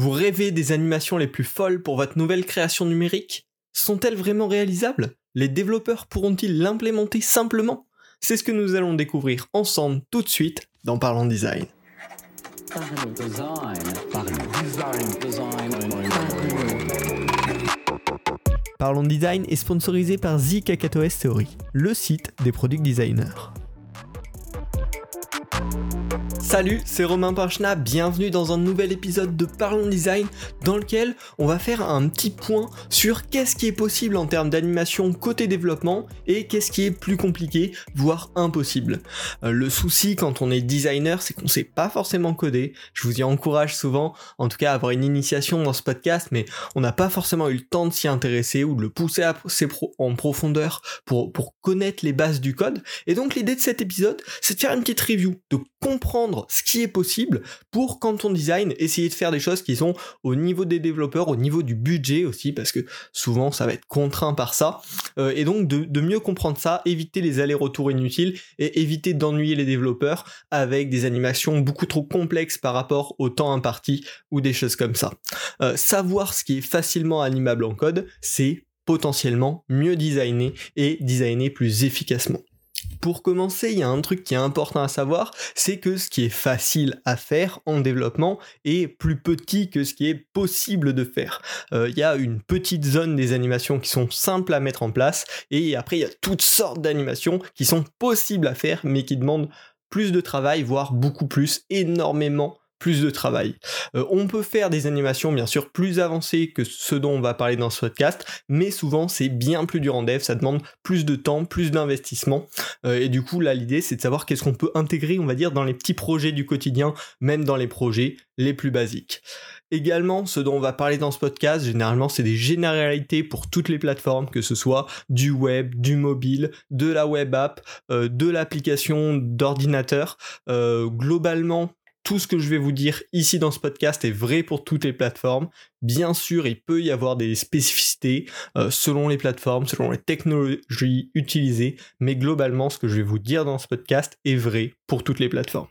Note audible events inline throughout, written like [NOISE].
Vous rêvez des animations les plus folles pour votre nouvelle création numérique? Sont-elles vraiment réalisables? Les développeurs pourront-ils l'implémenter simplement? C'est ce que nous allons découvrir ensemble tout de suite dans Parlons Design. Parlons Design est sponsorisé par The Theory, le site des product designers. Salut, c'est Romain Pinchna, bienvenue dans un nouvel épisode de Parlons Design dans lequel on va faire un petit point sur qu'est-ce qui est possible en termes d'animation côté développement et qu'est-ce qui est plus compliqué, voire impossible. Euh, le souci quand on est designer, c'est qu'on sait pas forcément coder. Je vous y encourage souvent, en tout cas, à avoir une initiation dans ce podcast, mais on n'a pas forcément eu le temps de s'y intéresser ou de le pousser en profondeur pour, pour connaître les bases du code. Et donc l'idée de cet épisode, c'est de faire une petite review, de comprendre ce qui est possible pour quand on design, essayer de faire des choses qui sont au niveau des développeurs, au niveau du budget aussi, parce que souvent ça va être contraint par ça. Euh, et donc de, mieux comprendre ça, éviter les allers-retours inutiles et éviter d'ennuyer les développeurs avec des animations beaucoup trop complexes par rapport au temps imparti ou des choses comme ça. Euh, savoir ce qui est facilement animable en code, c'est potentiellement mieux designer et designer plus efficacement. Pour commencer, il y a un truc qui est important à savoir, c'est que ce qui est facile à faire en développement est plus petit que ce qui est possible de faire. Euh, il y a une petite zone des animations qui sont simples à mettre en place, et après il y a toutes sortes d'animations qui sont possibles à faire, mais qui demandent plus de travail, voire beaucoup plus, énormément plus de travail. Euh, on peut faire des animations bien sûr plus avancées que ce dont on va parler dans ce podcast, mais souvent c'est bien plus dur en dev, ça demande plus de temps, plus d'investissement. Euh, et du coup là l'idée c'est de savoir qu'est-ce qu'on peut intégrer on va dire dans les petits projets du quotidien, même dans les projets les plus basiques. Également, ce dont on va parler dans ce podcast, généralement, c'est des généralités pour toutes les plateformes, que ce soit du web, du mobile, de la web app, euh, de l'application d'ordinateur. globalement, tout ce que je vais vous dire ici dans ce podcast est vrai pour toutes les plateformes. Bien sûr, il peut y avoir des spécificités euh, selon les plateformes, selon les technologies utilisées, mais globalement, ce que je vais vous dire dans ce podcast est vrai pour toutes les plateformes.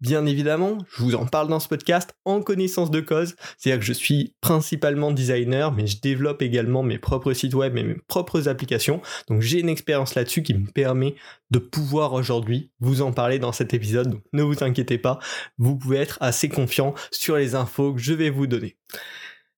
Bien évidemment, je vous en parle dans ce podcast en connaissance de cause, c'est-à-dire que je suis principalement designer, mais je développe également mes propres sites web et mes propres applications, donc j'ai une expérience là-dessus qui me permet de pouvoir aujourd'hui vous en parler dans cet épisode, donc ne vous inquiétez pas, vous pouvez être assez confiant sur les infos que je vais vous donner.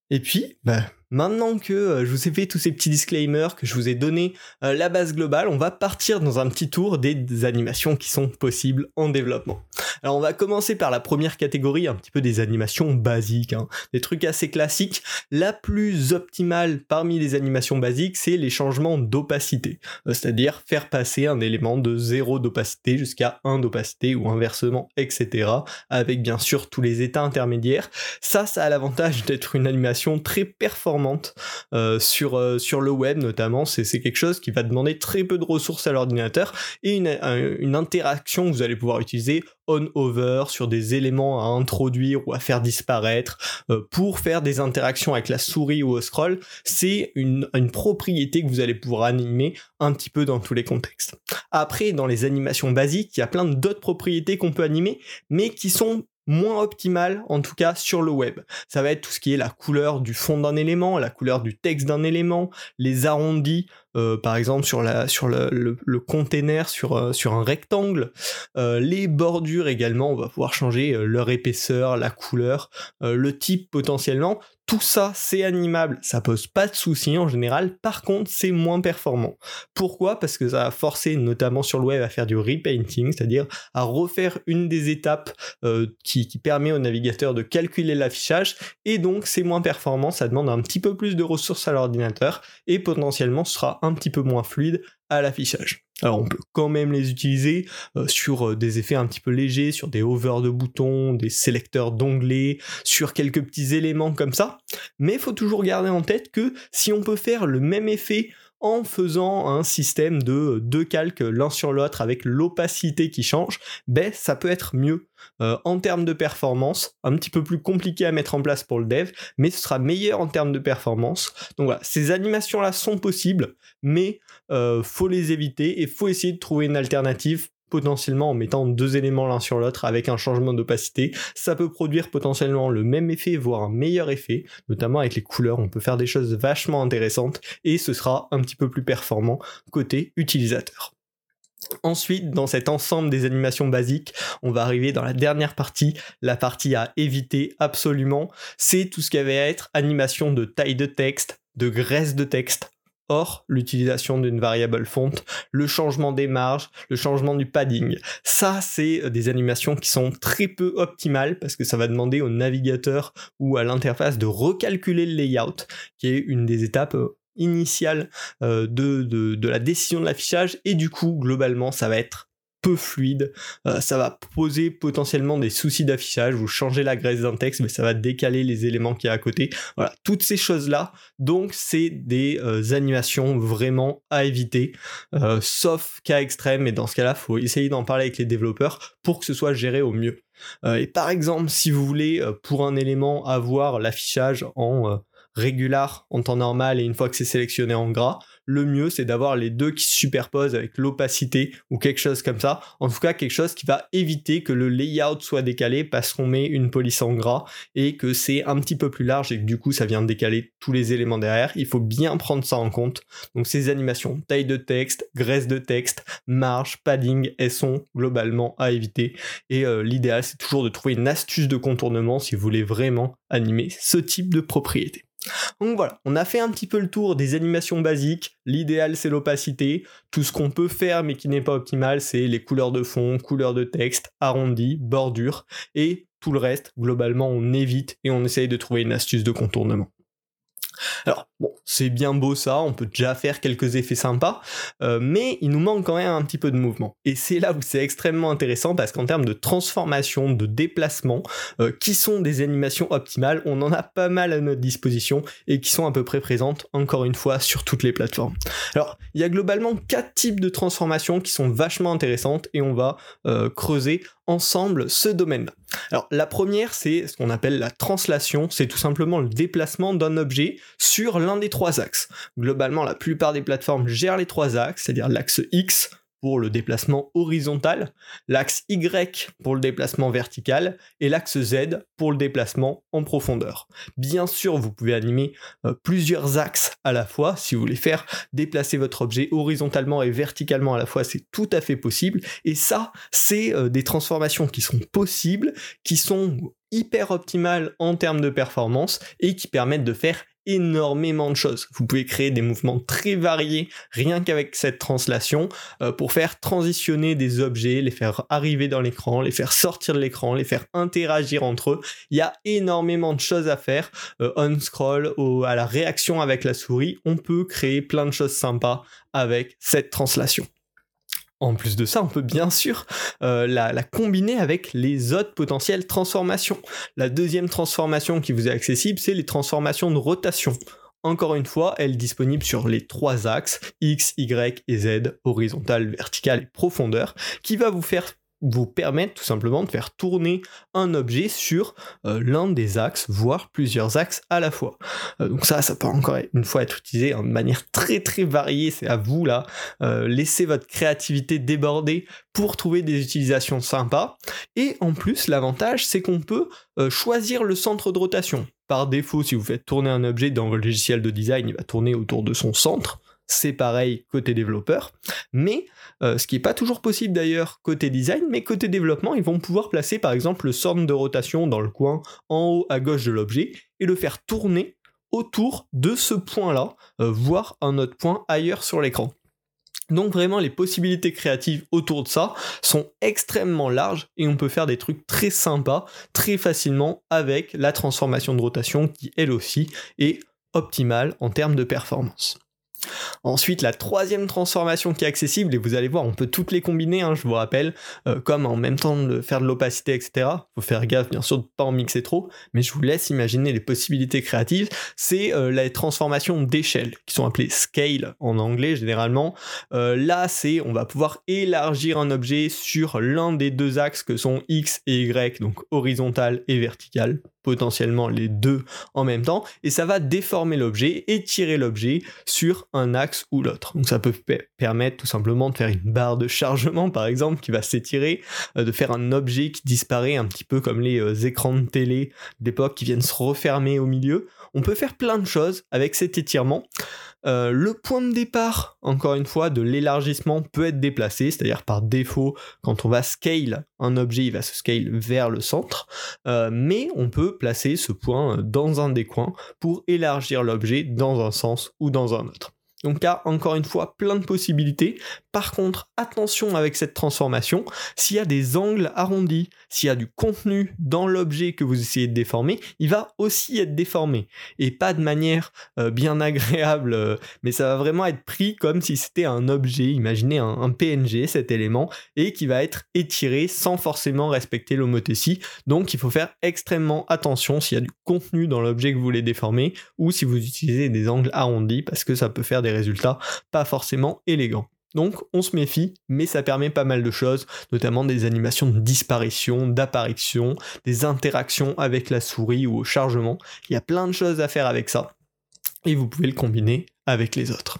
Et puis, bah, Maintenant que euh, je vous ai fait tous ces petits disclaimers, que je vous ai donné euh, la base globale, on va partir dans un petit tour des, animations qui sont possibles en développement. Alors on va commencer par la première catégorie, un petit peu des animations basiques, hein. des trucs assez classiques. La plus optimale parmi les animations basiques, c'est les changements d'opacité, euh, c'est-à-dire faire passer un élément de 0 d'opacité jusqu'à 1 d'opacité ou inversement, etc. Avec bien sûr tous les états intermédiaires. Ça, ça a l'avantage d'être une animation très performante euh, sur, euh, sur le web notamment. C'est quelque chose qui va demander très peu de ressources à l'ordinateur et une, une interaction que vous allez pouvoir utiliser on-over sur des éléments à introduire ou à faire disparaître euh, pour faire des interactions avec la souris ou au scroll. C'est une, une propriété que vous allez pouvoir animer un petit peu dans tous les contextes. Après, dans les animations basiques, il y a plein d'autres propriétés qu'on peut animer, mais qui sont moins optimal en tout cas sur le web. Ça va être tout ce qui est la couleur du fond d'un élément, la couleur du texte d'un élément, les arrondis, euh, par exemple sur, le, le, container, sur, euh, un rectangle. Euh, les bordures également, on va pouvoir changer leur épaisseur, la couleur, le type potentiellement. Tout ça, c'est animable, ça pose pas de soucis en général, par contre, c'est moins performant. Pourquoi? Parce que ça va forcer, notamment sur le web, à faire du repainting, c'est-à-dire à refaire une des étapes qui, qui permet au navigateur de calculer l'affichage, et donc c'est moins performant, ça demande un petit peu plus de ressources à l'ordinateur, et potentiellement sera un petit peu moins fluide à l'affichage. Alors on peut quand même les utiliser euh, sur euh, des effets un petit peu légers, sur des over de boutons, des sélecteurs d'onglets, sur quelques petits éléments comme ça. Mais il faut toujours garder en tête que si on peut faire le même effet en faisant un système de deux calques l'un sur l'autre avec l'opacité qui change, ben ça peut être mieux euh, en termes de performance, un petit peu plus compliqué à mettre en place pour le dev, mais ce sera meilleur en termes de performance. Donc voilà, ces animations là sont possibles, mais euh, faut les éviter et faut essayer de trouver une alternative potentiellement en mettant deux éléments l'un sur l'autre avec un changement d'opacité. Ça peut produire potentiellement le même effet, voire un meilleur effet, notamment avec les couleurs, on peut faire des choses vachement intéressantes et ce sera un petit peu plus performant côté utilisateur. Ensuite, dans cet ensemble des animations basiques, on va arriver dans la dernière partie, la partie à éviter absolument, c'est tout ce qui va être animation de taille de texte, de graisse de texte, Or, l'utilisation d'une variable fonte, le changement des marges, le changement du padding, ça c'est euh, des animations qui sont très peu optimales parce que ça va demander au navigateur ou à l'interface de recalculer le layout, qui est une des étapes euh, initiales euh, de, de la décision de l'affichage. Et du coup globalement ça va être peu fluide, euh, ça va poser potentiellement des soucis d'affichage, vous changez la graisse d'un texte, mais ça va décaler les éléments qui y à côté. Voilà, toutes ces choses-là. Donc c'est des euh, animations vraiment à éviter, euh, sauf cas extrême, et dans ce cas-là, faut essayer d'en parler avec les développeurs pour que ce soit géré au mieux. et par exemple, si vous voulez pour un élément avoir l'affichage en régular en temps normal et une fois que c'est sélectionné en gras, le mieux c'est d'avoir les deux qui se superposent avec l'opacité ou quelque chose comme ça. En tout cas, quelque chose qui va éviter que le layout soit décalé parce qu'on met une police en gras et que c'est un petit peu plus large et que du coup ça vient décaler tous les éléments derrière. Il faut bien prendre ça en compte. Donc ces animations, taille de texte, graisse de texte, marge, padding, elles sont globalement à éviter. Et euh, l'idéal c'est toujours de trouver une astuce de contournement si vous voulez vraiment animer ce type de propriété. Donc voilà, on a fait un petit peu le tour des animations basiques. L'idéal c'est l'opacité. Tout ce qu'on peut faire mais qui n'est pas optimal, c'est les couleurs de fond, couleurs de texte, arrondi, bordure. Et tout le reste, globalement, on évite et on essaye de trouver une astuce de contournement. Alors, bon, c'est bien beau ça, on peut déjà faire quelques effets sympas, euh, mais il nous manque quand même un petit peu de mouvement. Et c'est là où c'est extrêmement intéressant parce qu'en termes de transformation, de déplacement, euh, qui sont des animations optimales, on en a pas mal à notre disposition et qui sont à peu près présentes, encore une fois, sur toutes les plateformes. Alors, il y a globalement quatre types de transformations qui sont vachement intéressantes et on va euh, creuser ensemble ce domaine-là. Alors la première, c'est ce qu'on appelle la translation, c'est tout simplement le déplacement d'un objet sur l'un des trois axes. Globalement, la plupart des plateformes gèrent les trois axes, c'est-à-dire l'axe X, pour le déplacement horizontal, l'axe Y pour le déplacement vertical et l'axe Z pour le déplacement en profondeur. Bien sûr, vous pouvez animer euh, plusieurs axes à la fois. Si vous voulez faire déplacer votre objet horizontalement et verticalement à la fois, c'est tout à fait possible. Et ça, c'est euh, des transformations qui sont possibles, qui sont hyper optimales en termes de performance et qui permettent de faire énormément de choses. Vous pouvez créer des mouvements très variés rien qu'avec cette translation euh, pour faire transitionner des objets, les faire arriver dans l'écran, les faire sortir de l'écran, les faire interagir entre eux. Il y a énormément de choses à faire. Euh, on scroll, à la réaction avec la souris, on peut créer plein de choses sympas avec cette translation. En plus de ça, on peut bien sûr euh, la, la, combiner avec les autres potentielles transformations. La deuxième transformation qui vous est accessible, c'est les transformations de rotation. Encore une fois, elle est disponible sur les trois axes X, Y et Z, horizontal, vertical et profondeur, qui va vous faire vous permettre tout simplement de faire tourner un objet sur euh, l'un des axes, voire plusieurs axes à la fois. Euh, donc ça, ça peut encore une fois être utilisé de manière très très variée, c'est à vous là. Euh, laissez votre créativité déborder pour trouver des utilisations sympas. Et en plus, l'avantage, c'est qu'on peut choisir le centre de rotation. Par défaut, si vous faites tourner un objet dans votre logiciel de design, il va tourner autour de son centre c'est pareil côté développeur. Mais euh, ce qui n'est pas toujours possible d'ailleurs côté design, mais côté développement, ils vont pouvoir placer par exemple le centre de rotation dans le coin en haut à gauche de l'objet et le faire tourner autour de ce point-là, euh, voire un autre point ailleurs sur l'écran. Donc vraiment les possibilités créatives autour de ça sont extrêmement larges et on peut faire des trucs très sympas très facilement avec la transformation de rotation qui elle aussi est optimale en termes de performance. Ensuite, la troisième transformation qui est accessible, et vous allez voir, on peut toutes les combiner, hein, je vous rappelle, euh, comme en même temps de faire de l'opacité, etc. Faut faire gaffe, bien sûr, de pas en mixer trop, mais je vous laisse imaginer les possibilités créatives. C'est euh, la transformation d'échelle, qui sont appelées scale en anglais généralement. Euh, là, c'est, on va pouvoir élargir un objet sur l'un des deux axes que sont X et Y, donc horizontal et vertical potentiellement les deux en même temps, et ça va déformer l'objet, étirer l'objet sur un axe ou l'autre. Donc ça peut permettre tout simplement de faire une barre de chargement par exemple qui va s'étirer, euh, de faire un objet qui disparaît un petit peu comme les euh, écrans de télé d'époque qui viennent se refermer au milieu. On peut faire plein de choses avec cet étirement. Euh, le point de départ, encore une fois, de l'élargissement peut être déplacé, c'est-à-dire par défaut, quand on va scale un objet, il va se scale vers le centre, mais on peut placer ce point dans un des coins pour élargir l'objet dans un sens ou dans un autre. Donc là, encore une fois, plein de possibilités. Par contre, attention avec cette transformation, s'il y a des angles arrondis, s'il y a du contenu dans l'objet que vous essayez de déformer, il va aussi être déformé. Et pas de manière euh, bien [LAUGHS] agréable, euh, mais ça va vraiment être pris comme si c'était un objet, imaginez un, PNG, cet élément, et qui va être étiré sans forcément respecter l'homothétie. Donc il faut faire extrêmement attention s'il y a du contenu dans l'objet que vous voulez déformer, ou si vous utilisez des angles arrondis, parce que ça peut faire des résultats pas forcément élégants. Donc on se méfie, mais ça permet pas mal de choses, notamment des animations de disparition, d'apparition, des interactions avec la souris ou au chargement. Il y a plein de choses à faire avec ça. Et vous pouvez le combiner les autres.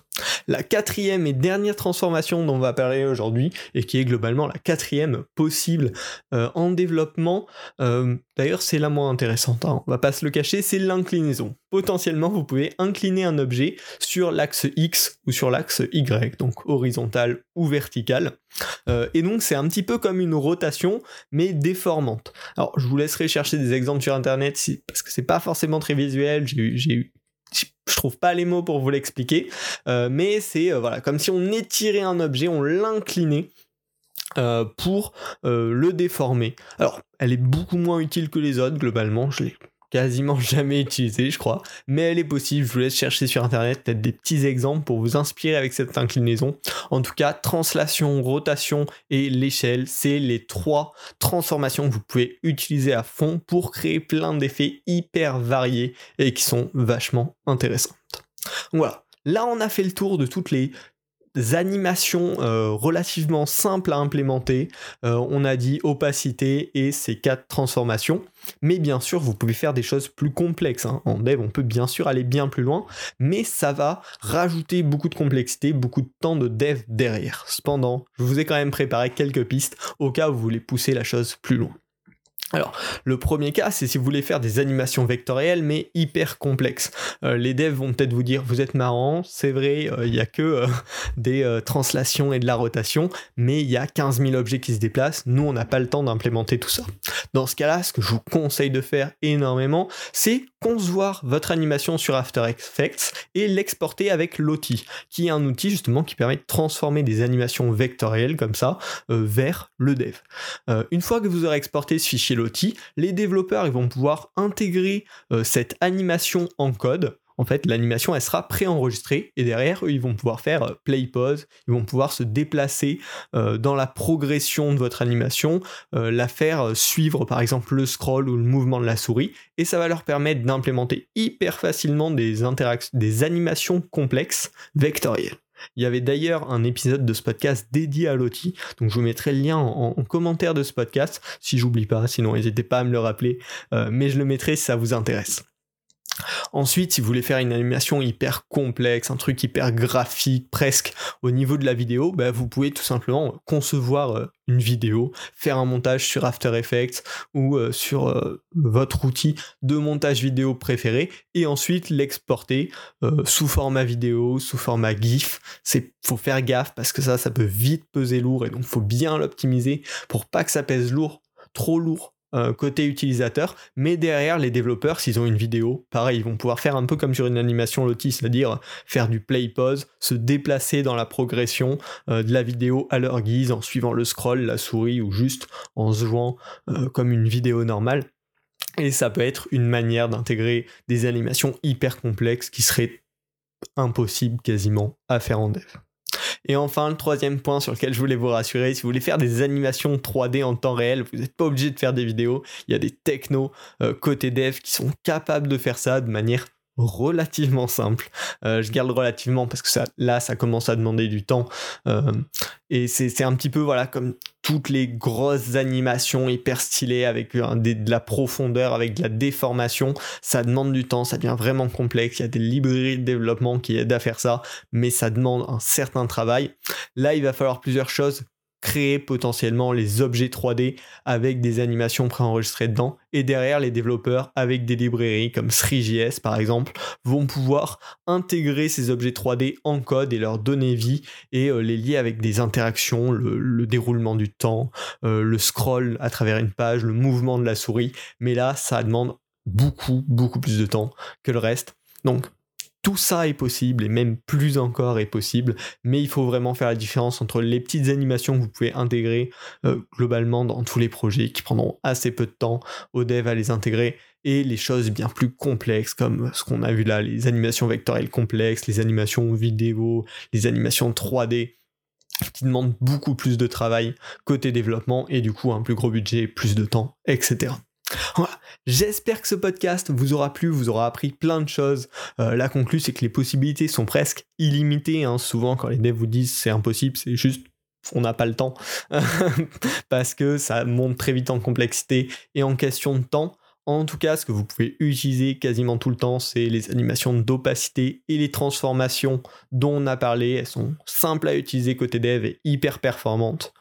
La quatrième et dernière transformation dont on va parler aujourd'hui, et qui est globalement la quatrième possible euh, en développement, euh, d'ailleurs c'est la moins intéressante, hein, on va pas se le cacher, c'est l'inclinaison. Potentiellement, vous pouvez incliner un objet sur l'axe X ou sur l'axe Y, donc horizontal ou vertical. Euh, et donc c'est un petit peu comme une rotation, mais déformante. Alors je vous laisserai chercher des exemples sur internet parce que c'est pas forcément très visuel, j'ai eu je trouve pas les mots pour vous l'expliquer, euh, mais c'est euh, voilà comme si on étirait un objet, on l'inclinait euh, pour le déformer. Alors, elle est beaucoup moins utile que les autres globalement. Je l'ai quasiment [LAUGHS] jamais utilisé, je crois, mais elle est possible. Je vous laisse chercher sur internet peut-être des petits exemples pour vous inspirer avec cette inclinaison. En tout cas, translation, rotation et l'échelle, c'est les trois transformations que vous pouvez utiliser à fond pour créer plein d'effets hyper variés et qui sont vachement intéressantes. Voilà. Là, on a fait le tour de toutes les animations euh, relativement simples à implémenter. Euh, on a dit opacité et ces quatre transformations. Mais bien sûr, vous pouvez faire des choses plus complexes. Hein. En dev, on peut bien sûr aller bien plus loin, mais ça va rajouter beaucoup de complexité, beaucoup de temps de dev derrière. Cependant, je vous ai quand même préparé quelques pistes au cas où vous voulez pousser la chose plus loin. Alors, le premier cas, c'est si vous voulez faire des animations vectorielles, mais hyper complexes. Euh, les devs vont peut-être vous dire, vous êtes marrant, c'est vrai, euh, il n'y a que euh, [LAUGHS] des translations et de la rotation, mais il y a 15 000 objets qui se déplacent, nous on n'a pas le temps d'implémenter tout ça. Dans ce cas-là, ce que je vous conseille de faire énormément, c'est concevoir votre animation sur After Effects et l'exporter avec Lottie, qui est un outil justement qui permet de transformer des animations vectorielles comme ça vers le dev. une fois que vous aurez exporté ce fichier les développeurs vont pouvoir intégrer euh, cette animation en code. En fait, l'animation elle sera préenregistrée et derrière eux, ils vont pouvoir faire euh, play pause, ils vont pouvoir se déplacer euh, dans la progression de votre animation, la faire suivre par exemple le scroll ou le mouvement de la souris et ça va leur permettre d'implémenter hyper facilement des des animations complexes vectorielles. Il y avait d'ailleurs un épisode de ce podcast dédié à Lottie, donc je vous mettrai le lien en, commentaire de ce podcast, si j'oublie pas, sinon n'hésitez pas à me le rappeler, euh, mais je le mettrai si ça vous intéresse. Ensuite, si vous voulez faire une animation hyper complexe, un truc hyper graphique, presque au niveau de la vidéo, bah, vous pouvez tout simplement concevoir euh, une vidéo, faire un montage sur After Effects ou euh, sur euh, votre outil de montage vidéo préféré et ensuite l'exporter sous format vidéo, sous format GIF. C'est faut faire gaffe parce que ça, ça peut vite peser lourd et donc faut bien l'optimiser pour pas que ça pèse lourd, trop lourd euh, côté utilisateur, mais derrière les développeurs, s'ils ont une vidéo, pareil, ils vont pouvoir faire un peu comme sur une animation Lottie, c'est-à-dire faire du play pause, se déplacer dans la progression euh, de la vidéo à leur guise en suivant le scroll, la souris ou juste en se jouant euh, comme une vidéo normale. Et ça peut être une manière d'intégrer des animations hyper complexes qui seraient impossibles quasiment à faire en dev. Et enfin, le troisième point sur lequel je voulais vous rassurer, si vous voulez faire des animations 3D en temps réel, vous n'êtes pas obligé de faire des vidéos. Il y a des technos euh, côté dev qui sont capables de faire ça de manière relativement simple. Euh, je garde relativement parce que ça, là, ça commence à demander du temps. Euh, et c'est un petit peu, voilà, comme toutes les grosses animations hyper stylées avec de la profondeur, avec de la déformation. Ça demande du temps, ça devient vraiment complexe. Il y a des librairies de développement qui aident à faire ça, mais ça demande un certain travail. Là, il va falloir plusieurs choses créer potentiellement les objets 3D avec des animations préenregistrées dedans. Et derrière, les développeurs, avec des librairies comme 3JS par exemple, vont pouvoir intégrer ces objets 3D en code et leur donner vie et euh, les lier avec des interactions, le, déroulement du temps, euh, le scroll à travers une page, le mouvement de la souris. Mais là, ça demande beaucoup, beaucoup plus de temps que le reste. Donc, tout ça est possible et même plus encore est possible, mais il faut vraiment faire la différence entre les petites animations que vous pouvez intégrer euh, globalement dans tous les projets qui prendront assez peu de temps au dev à les intégrer et les choses bien plus complexes comme ce qu'on a vu là, les animations vectorielles complexes, les animations vidéo, les animations 3D qui demandent beaucoup plus de travail côté développement et du coup un plus gros budget, plus de temps, etc. J'espère que ce podcast vous aura plu, vous aura appris plein de choses. Euh, la conclue, c'est que les possibilités sont presque illimitées. Hein. Souvent, quand les devs vous disent c'est impossible, c'est juste on n'a pas le temps [LAUGHS] parce que ça monte très vite en complexité et en question de temps. En tout cas, ce que vous pouvez utiliser quasiment tout le temps, c'est les animations d'opacité et les transformations dont on a parlé. Elles sont simples à utiliser côté dev et hyper performantes.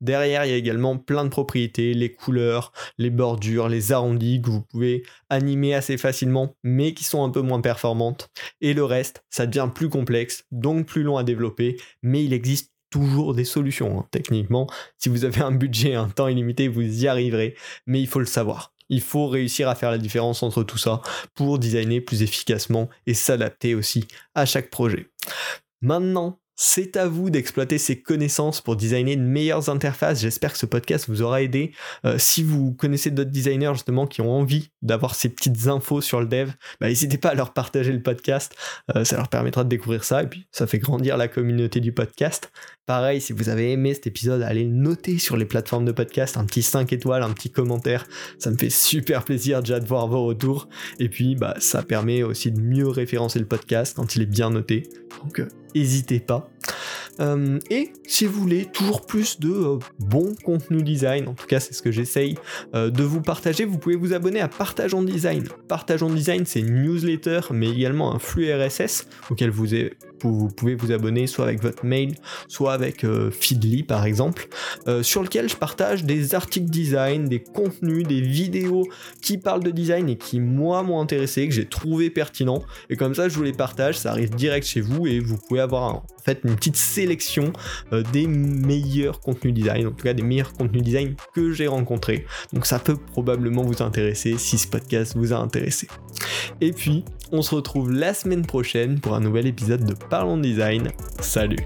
Derrière, il y a également plein de propriétés, les couleurs, les bordures, les arrondis que vous pouvez animer assez facilement, mais qui sont un peu moins performantes. Et le reste, ça devient plus complexe, donc plus long à développer, mais il existe toujours des solutions. Hein. Techniquement, si vous avez un budget, un temps illimité, vous y arriverez, mais il faut le savoir. Il faut réussir à faire la différence entre tout ça pour designer plus efficacement et s'adapter aussi à chaque projet. Maintenant, c'est à vous d'exploiter ces connaissances pour designer de meilleures interfaces. J'espère que ce podcast vous aura aidé. Euh, si vous connaissez d'autres designers justement qui ont envie d'avoir ces petites infos sur le dev, bah, n'hésitez pas à leur partager le podcast. Euh, ça leur permettra de découvrir ça et puis ça fait grandir la communauté du podcast. Pareil, si vous avez aimé cet épisode, allez le noter sur les plateformes de podcast, un petit 5 étoiles, un petit commentaire. Ça me fait super plaisir déjà de voir vos retours. Et puis, bah, ça permet aussi de mieux référencer le podcast quand il est bien noté. Donc, euh, n'hésitez pas. Euh, et si vous voulez toujours plus de euh, bon contenu design, en tout cas c'est ce que j'essaye de vous partager, vous pouvez vous abonner à Partage en Design. Partage en Design c'est une newsletter mais également un flux RSS auquel vous, vous pouvez vous abonner soit avec votre mail, soit avec Feedly par exemple, sur lequel je partage des articles design, des contenus, des vidéos qui parlent de design et qui moi m'ont intéressé, que j'ai trouvé pertinent. Et comme ça je vous les partage, ça arrive direct chez vous et vous pouvez avoir en fait une petite sélection euh, des meilleurs contenus design, en tout cas des meilleurs contenus design que j'ai rencontrés. Donc ça peut probablement vous intéresser si ce podcast vous a intéressé. Et puis, on se retrouve la semaine prochaine pour un nouvel épisode de Parlons Design. Salut